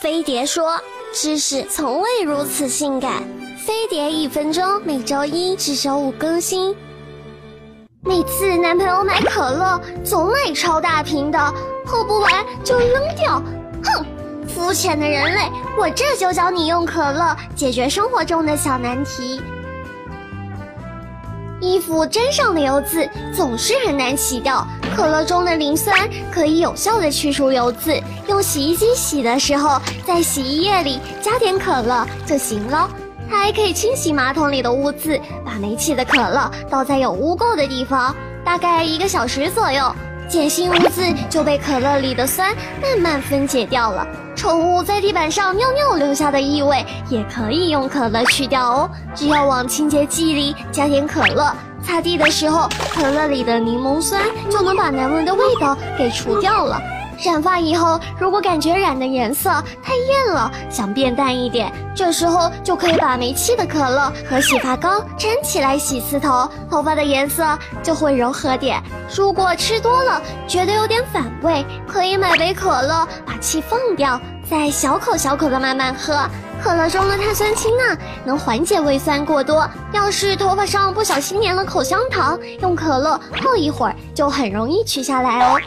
飞碟说：“知识从未如此性感。”飞碟一分钟，每周一至周五更新。每次男朋友买可乐，总买超大瓶的，喝不完就扔掉。哼，肤浅的人类！我这就教你用可乐解决生活中的小难题。衣服沾上的油渍总是很难洗掉，可乐中的磷酸可以有效的去除油渍。用洗衣机洗的时候，在洗衣液里加点可乐就行了。它还可以清洗马桶里的污渍，把没气的可乐倒在有污垢的地方，大概一个小时左右，碱性污渍就被可乐里的酸慢慢分解掉了。宠物在地板上尿尿留下的异味也可以用可乐去掉哦。只要往清洁剂里加点可乐，擦地的时候，可乐里的柠檬酸就能把难闻的味道给除掉了。染发以后，如果感觉染的颜色太艳了，想变淡一点，这时候就可以把没气的可乐和洗发膏掺起来洗次头，头发的颜色就会柔和点。如果吃多了觉得有点反胃，可以买杯可乐把气放掉，再小口小口的慢慢喝。可乐中的碳酸氢钠能缓解胃酸过多。要是头发上不小心粘了口香糖，用可乐泡一会儿就很容易取下来哦。